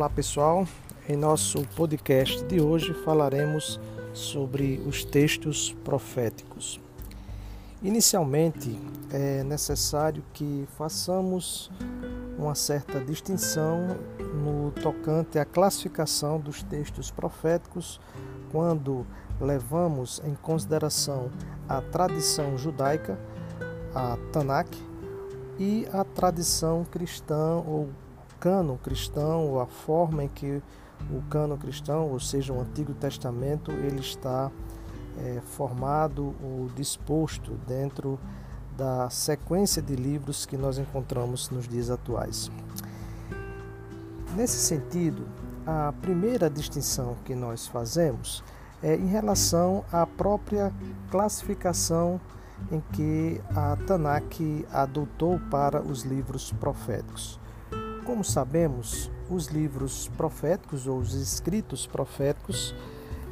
Olá pessoal, em nosso podcast de hoje falaremos sobre os textos proféticos. Inicialmente é necessário que façamos uma certa distinção no tocante à classificação dos textos proféticos quando levamos em consideração a tradição judaica, a Tanakh, e a tradição cristã ou cano cristão, a forma em que o cano cristão, ou seja, o Antigo Testamento, ele está é, formado ou disposto dentro da sequência de livros que nós encontramos nos dias atuais. Nesse sentido, a primeira distinção que nós fazemos é em relação à própria classificação em que a Tanakh adotou para os livros proféticos. Como sabemos, os livros proféticos ou os escritos proféticos,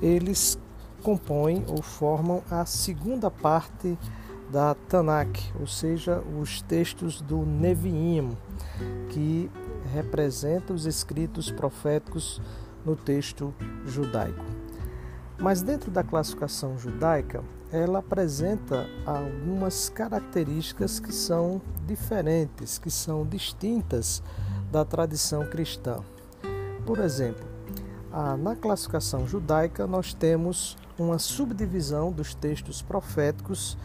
eles compõem ou formam a segunda parte da Tanakh, ou seja, os textos do Neviim, que representa os escritos proféticos no texto judaico. Mas dentro da classificação judaica, ela apresenta algumas características que são diferentes, que são distintas da tradição cristã. Por exemplo, na classificação judaica nós temos uma subdivisão dos textos proféticos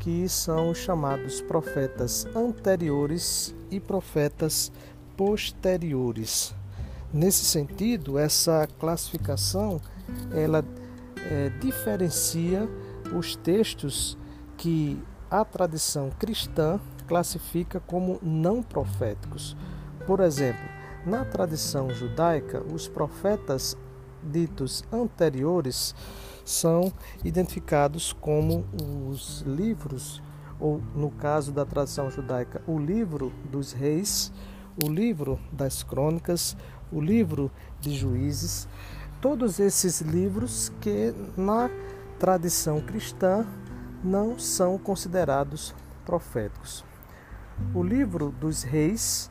que são chamados profetas anteriores e profetas posteriores. Nesse sentido, essa classificação ela é, diferencia os textos que a tradição cristã classifica como não proféticos. Por exemplo, na tradição judaica, os profetas ditos anteriores são identificados como os livros, ou no caso da tradição judaica, o livro dos reis, o livro das crônicas, o livro de juízes, todos esses livros que na tradição cristã não são considerados proféticos. O livro dos reis,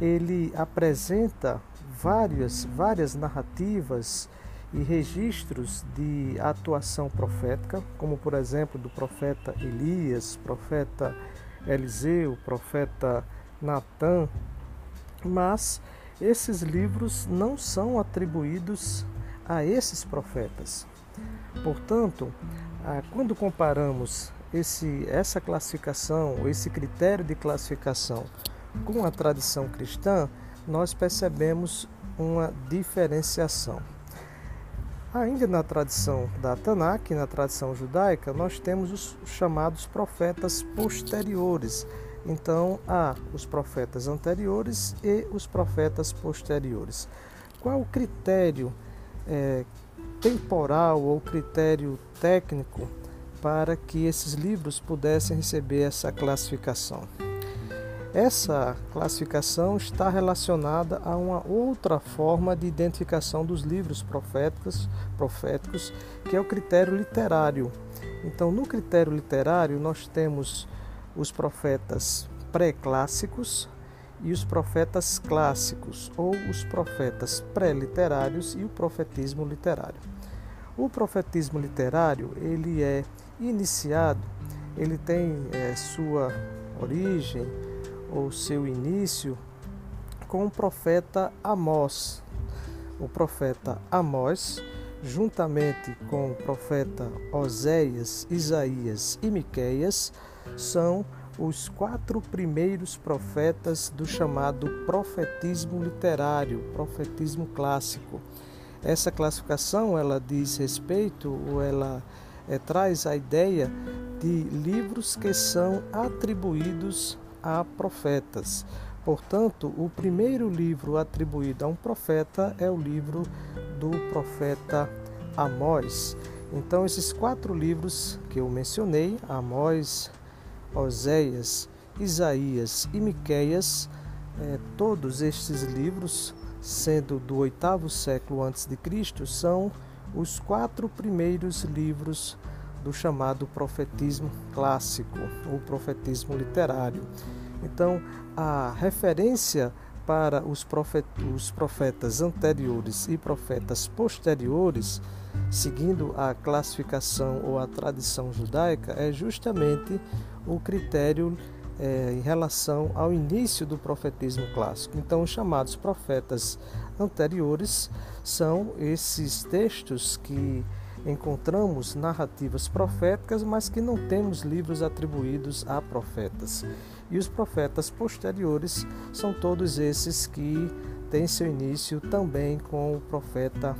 ele apresenta várias, várias narrativas e registros de atuação profética, como por exemplo do profeta Elias, profeta Eliseu, profeta Natã, mas esses livros não são atribuídos a esses profetas. Portanto, quando comparamos esse, essa classificação, esse critério de classificação com a tradição cristã, nós percebemos uma diferenciação. Ainda na tradição da Tanakh, na tradição judaica, nós temos os chamados profetas posteriores, então, há os profetas anteriores e os profetas posteriores. Qual o critério é, temporal ou critério técnico para que esses livros pudessem receber essa classificação? Essa classificação está relacionada a uma outra forma de identificação dos livros proféticos, proféticos que é o critério literário. Então, no critério literário, nós temos os profetas pré-clássicos e os profetas clássicos, ou os profetas pré-literários e o profetismo literário. O profetismo literário ele é iniciado, ele tem é, sua origem ou seu início com o profeta Amós. O profeta Amós, juntamente com o profeta Oséias, Isaías e Miqueias, são os quatro primeiros profetas do chamado profetismo literário, profetismo clássico. Essa classificação ela diz respeito ou ela é, traz a ideia de livros que são atribuídos a profetas. Portanto, o primeiro livro atribuído a um profeta é o livro do profeta Amós. Então, esses quatro livros que eu mencionei, Amós, Oséias, Isaías e Miqueias, é, todos estes livros, sendo do oitavo século antes de Cristo, são os quatro primeiros livros do chamado profetismo clássico ou profetismo literário. Então, a referência para os profetas anteriores e profetas posteriores, seguindo a classificação ou a tradição judaica, é justamente o critério é, em relação ao início do profetismo clássico. Então, os chamados profetas anteriores são esses textos que encontramos narrativas proféticas, mas que não temos livros atribuídos a profetas. E os profetas posteriores são todos esses que têm seu início também com o profeta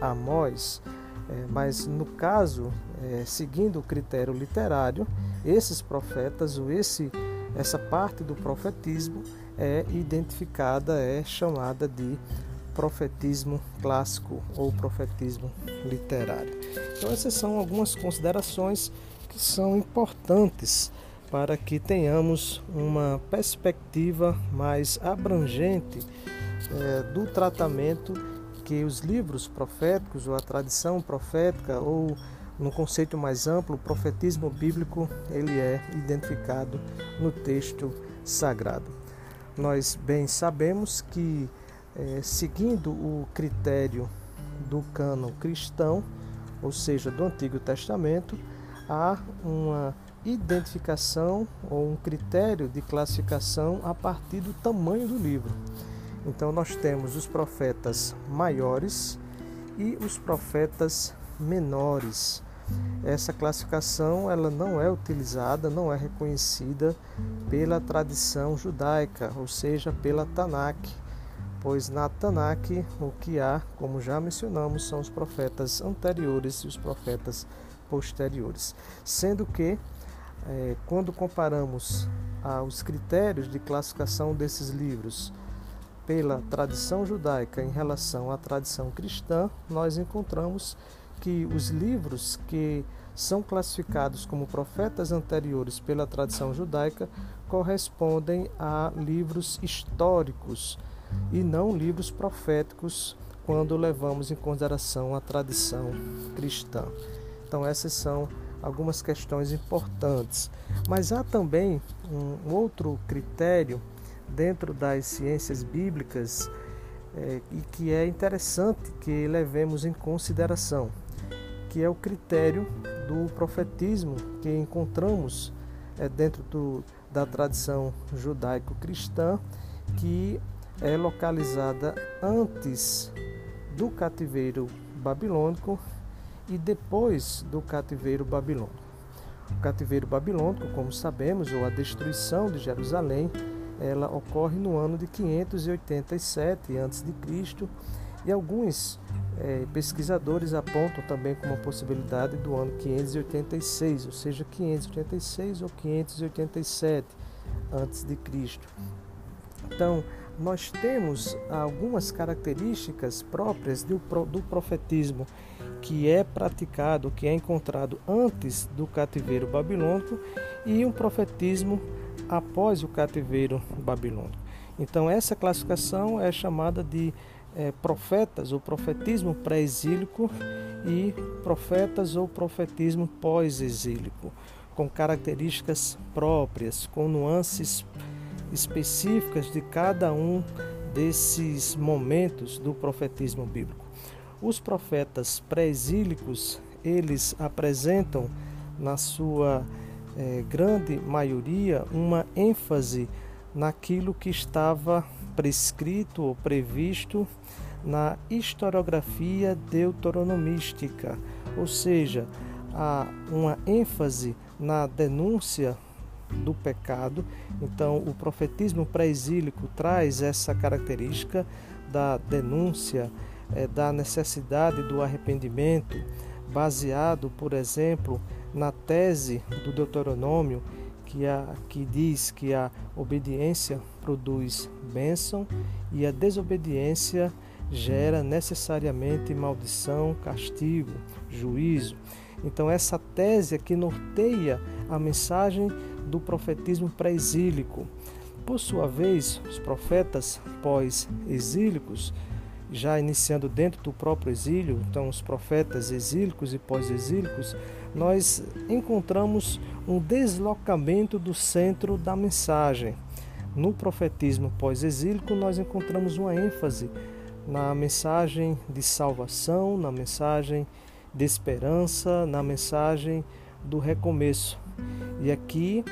Amós. É, mas no caso, é, seguindo o critério literário, esses profetas, ou esse, essa parte do profetismo é identificada, é chamada de profetismo clássico ou profetismo literário. Então, essas são algumas considerações que são importantes para que tenhamos uma perspectiva mais abrangente é, do tratamento que os livros proféticos ou a tradição profética ou no conceito mais amplo, o profetismo bíblico, ele é identificado no texto sagrado. Nós bem sabemos que é, seguindo o critério do cânon cristão, ou seja, do Antigo Testamento, há uma identificação ou um critério de classificação a partir do tamanho do livro. Então nós temos os profetas maiores e os profetas menores. Essa classificação ela não é utilizada, não é reconhecida pela tradição judaica, ou seja, pela Tanakh, pois na Tanakh o que há, como já mencionamos, são os profetas anteriores e os profetas posteriores. Sendo que, é, quando comparamos os critérios de classificação desses livros pela tradição judaica em relação à tradição cristã, nós encontramos que os livros que são classificados como profetas anteriores pela tradição judaica correspondem a livros históricos e não livros proféticos quando levamos em consideração a tradição cristã. Então, essas são algumas questões importantes. Mas há também um outro critério dentro das ciências bíblicas é, e que é interessante que levemos em consideração, que é o critério do profetismo que encontramos é, dentro do, da tradição judaico-cristã, que é localizada antes do cativeiro babilônico e depois do cativeiro babilônico. O cativeiro babilônico, como sabemos, ou a destruição de Jerusalém, ela ocorre no ano de 587 a.C. e alguns é, pesquisadores apontam também como possibilidade do ano 586, ou seja, 586 ou 587 a.C. Então, nós temos algumas características próprias do, do profetismo que é praticado, que é encontrado antes do cativeiro babilônico e um profetismo após o cativeiro babilônico. Então, essa classificação é chamada de é, profetas ou profetismo pré-exílico e profetas ou profetismo pós-exílico, com características próprias, com nuances específicas de cada um desses momentos do profetismo bíblico. Os profetas pré-exílicos, eles apresentam na sua é, grande maioria uma ênfase naquilo que estava prescrito ou previsto na historiografia deuteronomística, ou seja, há uma ênfase na denúncia do pecado. Então, o profetismo pré-exílico traz essa característica da denúncia, é, da necessidade do arrependimento, baseado, por exemplo, na tese do Deuteronômio, que, a, que diz que a obediência produz bênção e a desobediência gera necessariamente maldição, castigo, juízo. Então, essa tese é que norteia a mensagem do profetismo pré-exílico. Por sua vez, os profetas pós-exílicos, já iniciando dentro do próprio exílio, então os profetas exílicos e pós-exílicos, nós encontramos um deslocamento do centro da mensagem. no profetismo pós-exílico, nós encontramos uma ênfase na mensagem de salvação, na mensagem de esperança, na mensagem do recomeço. E aqui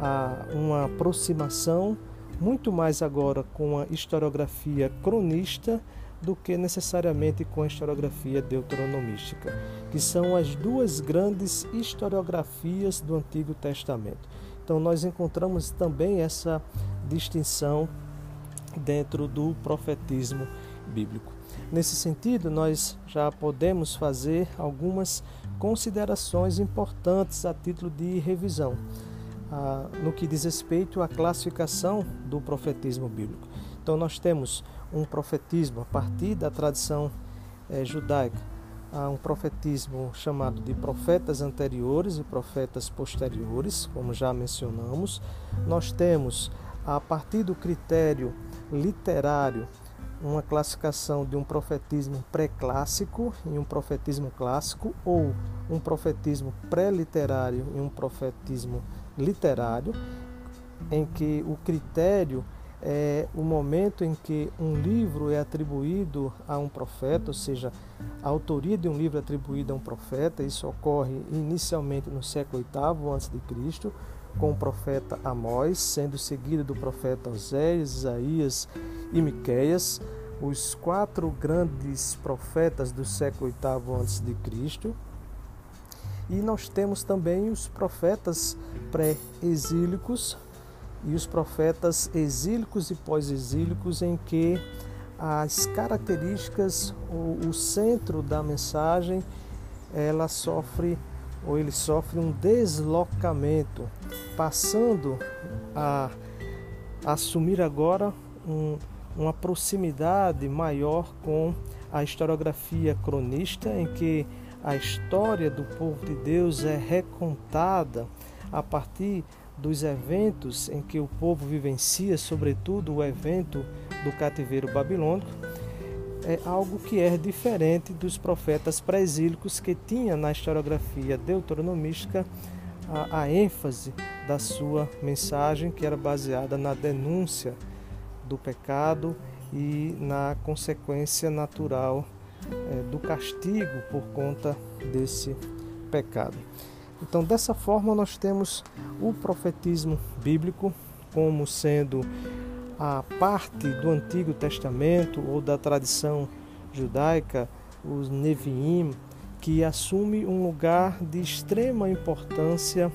há uma aproximação muito mais agora com a historiografia cronista do que necessariamente com a historiografia deuteronomística, que são as duas grandes historiografias do Antigo Testamento. Então nós encontramos também essa distinção dentro do profetismo bíblico. Nesse sentido, nós já podemos fazer algumas considerações importantes a título de revisão, ah, no que diz respeito à classificação do profetismo bíblico. Então, nós temos um profetismo a partir da tradição eh, judaica, há um profetismo chamado de profetas anteriores e profetas posteriores, como já mencionamos. Nós temos, a partir do critério literário, uma classificação de um profetismo pré-clássico e um profetismo clássico, ou um profetismo pré-literário e um profetismo literário, em que o critério é o momento em que um livro é atribuído a um profeta, ou seja, a autoria de um livro é atribuída a um profeta. Isso ocorre inicialmente no século VIII a.C., com o profeta Amós, sendo seguido do profeta Oséias, Isaías e Miqueias, os quatro grandes profetas do século VIII a.C. E nós temos também os profetas pré-exílicos, e os profetas exílicos e pós-exílicos, em que as características, o centro da mensagem, ela sofre ou ele sofre um deslocamento, passando a assumir agora um, uma proximidade maior com a historiografia cronista, em que a história do povo de Deus é recontada a partir dos eventos em que o povo vivencia, sobretudo o evento do cativeiro babilônico, é algo que é diferente dos profetas pré-exílicos que tinha na historiografia deuteronomística a, a, ênfase da sua mensagem, que era baseada na denúncia do pecado e na consequência natural é, do castigo por conta desse pecado. Então, dessa forma, nós temos o profetismo bíblico como sendo a parte do Antigo Testamento ou da tradição judaica, os Neviim, que assume um lugar de extrema importância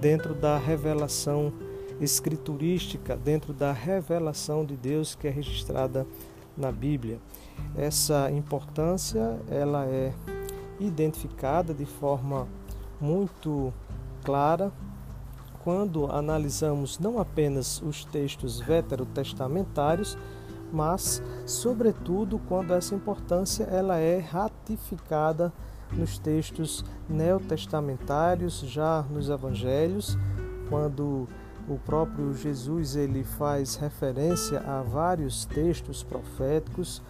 dentro da revelação escriturística, dentro da revelação de Deus que é registrada na Bíblia. Essa importância ela é identificada de forma muito clara quando analisamos não apenas os textos veterotestamentários, mas sobretudo quando essa importância ela é ratificada nos textos neotestamentários, já nos evangelhos, quando o próprio Jesus ele faz referência a vários textos proféticos,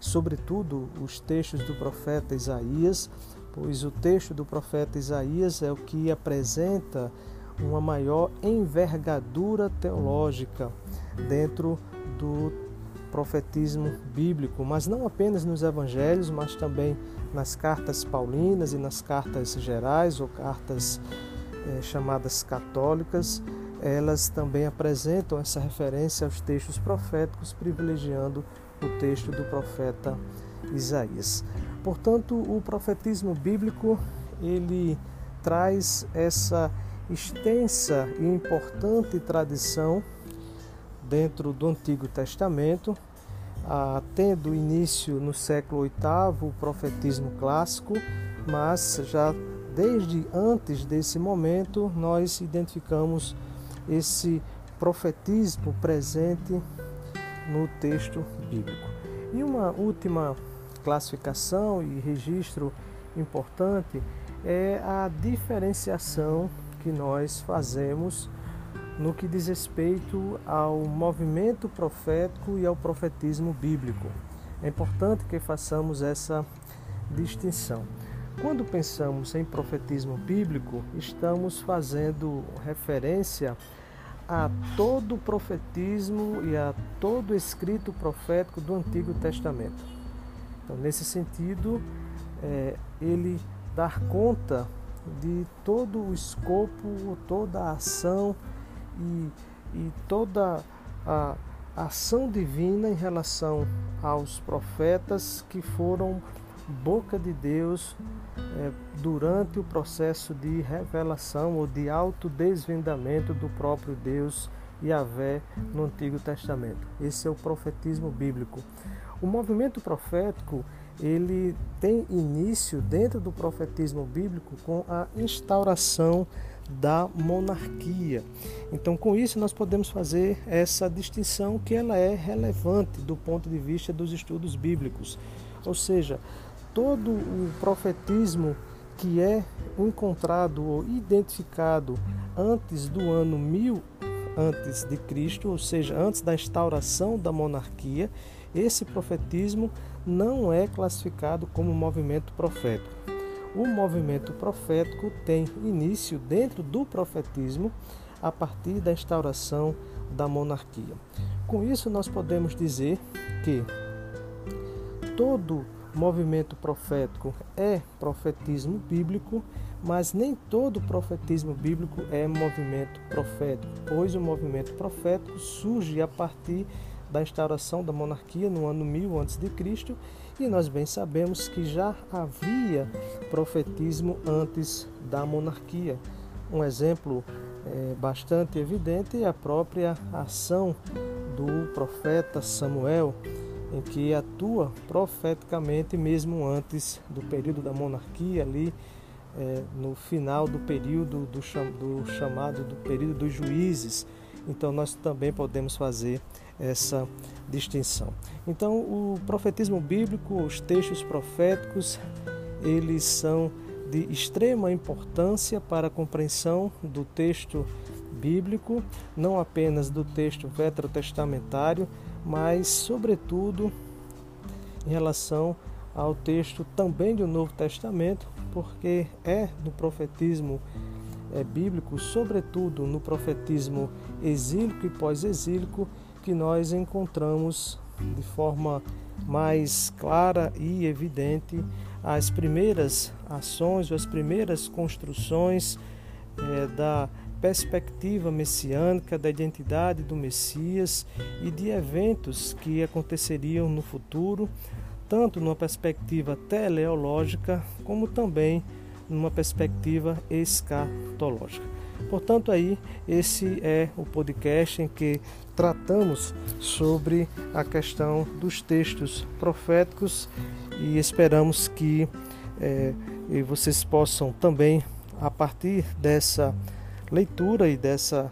sobretudo os textos do profeta Isaías, pois o texto do profeta Isaías é o que apresenta uma maior envergadura teológica dentro do profetismo bíblico, mas não apenas nos evangelhos, mas também nas cartas paulinas e nas cartas gerais ou cartas eh, chamadas católicas, elas também apresentam essa referência aos textos proféticos, privilegiando o texto do profeta Isaías. Portanto, o profetismo bíblico ele traz essa extensa e importante tradição dentro do Antigo Testamento, ah, tendo início no século VIII o profetismo clássico, mas já desde antes desse momento nós identificamos esse profetismo presente no texto bíblico. E uma última classificação e registro importante é a diferenciação que nós fazemos no que diz respeito ao movimento profético e ao profetismo bíblico. É importante que façamos essa distinção. Quando pensamos em profetismo bíblico, estamos fazendo referência a todo o profetismo e a todo escrito profético do Antigo Testamento. Então, nesse sentido, é, ele dar conta de todo o escopo, toda a ação e, e toda a ação divina em relação aos profetas que foram boca de Deus é, durante o processo de revelação ou de autodesvendamento do próprio Deus Yahvé no Antigo Testamento. Esse é o profetismo bíblico. O movimento profético ele tem início dentro do profetismo bíblico com a instauração da monarquia. Então, com isso nós podemos fazer essa distinção que ela é relevante do ponto de vista dos estudos bíblicos. Ou seja, todo o profetismo que é encontrado ou identificado antes do ano 1000 antes de Cristo, ou seja, antes da instauração da monarquia, esse profetismo não é classificado como movimento profético. O movimento profético tem início dentro do profetismo a partir da instauração da monarquia. Com isso, nós podemos dizer que todo movimento profético é profetismo bíblico, mas nem todo profetismo bíblico é movimento profético, pois o movimento profético surge a partir da instauração da monarquia no ano 1000 a.C. e nós bem sabemos que já havia profetismo antes da monarquia. Um exemplo é, bastante evidente é a própria ação do profeta Samuel, em que atua profeticamente mesmo antes do período da monarquia ali é, no final do período do, cham, do chamado do período dos juízes. Então nós também podemos fazer essa distinção. Então, o profetismo bíblico, os textos proféticos, eles são de extrema importância para a compreensão do texto bíblico, não apenas do texto veterotestamentário, mas, sobretudo, em relação ao texto também do Novo Testamento, porque é no profetismo é, bíblico, sobretudo no profetismo exílico e pós-exílico, que nós encontramos de forma mais clara e evidente as primeiras ações, as primeiras construções é, da perspectiva messiânica, da identidade do Messias e de eventos que aconteceriam no futuro, tanto numa perspectiva teleológica como também numa perspectiva escatológica. Portanto, aí esse é o podcast em que tratamos sobre a questão dos textos proféticos e esperamos que é, vocês possam também, a partir dessa leitura e dessa,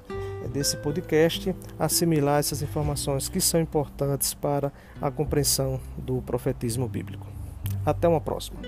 desse podcast assimilar essas informações que são importantes para a compreensão do profetismo bíblico. Até uma próxima.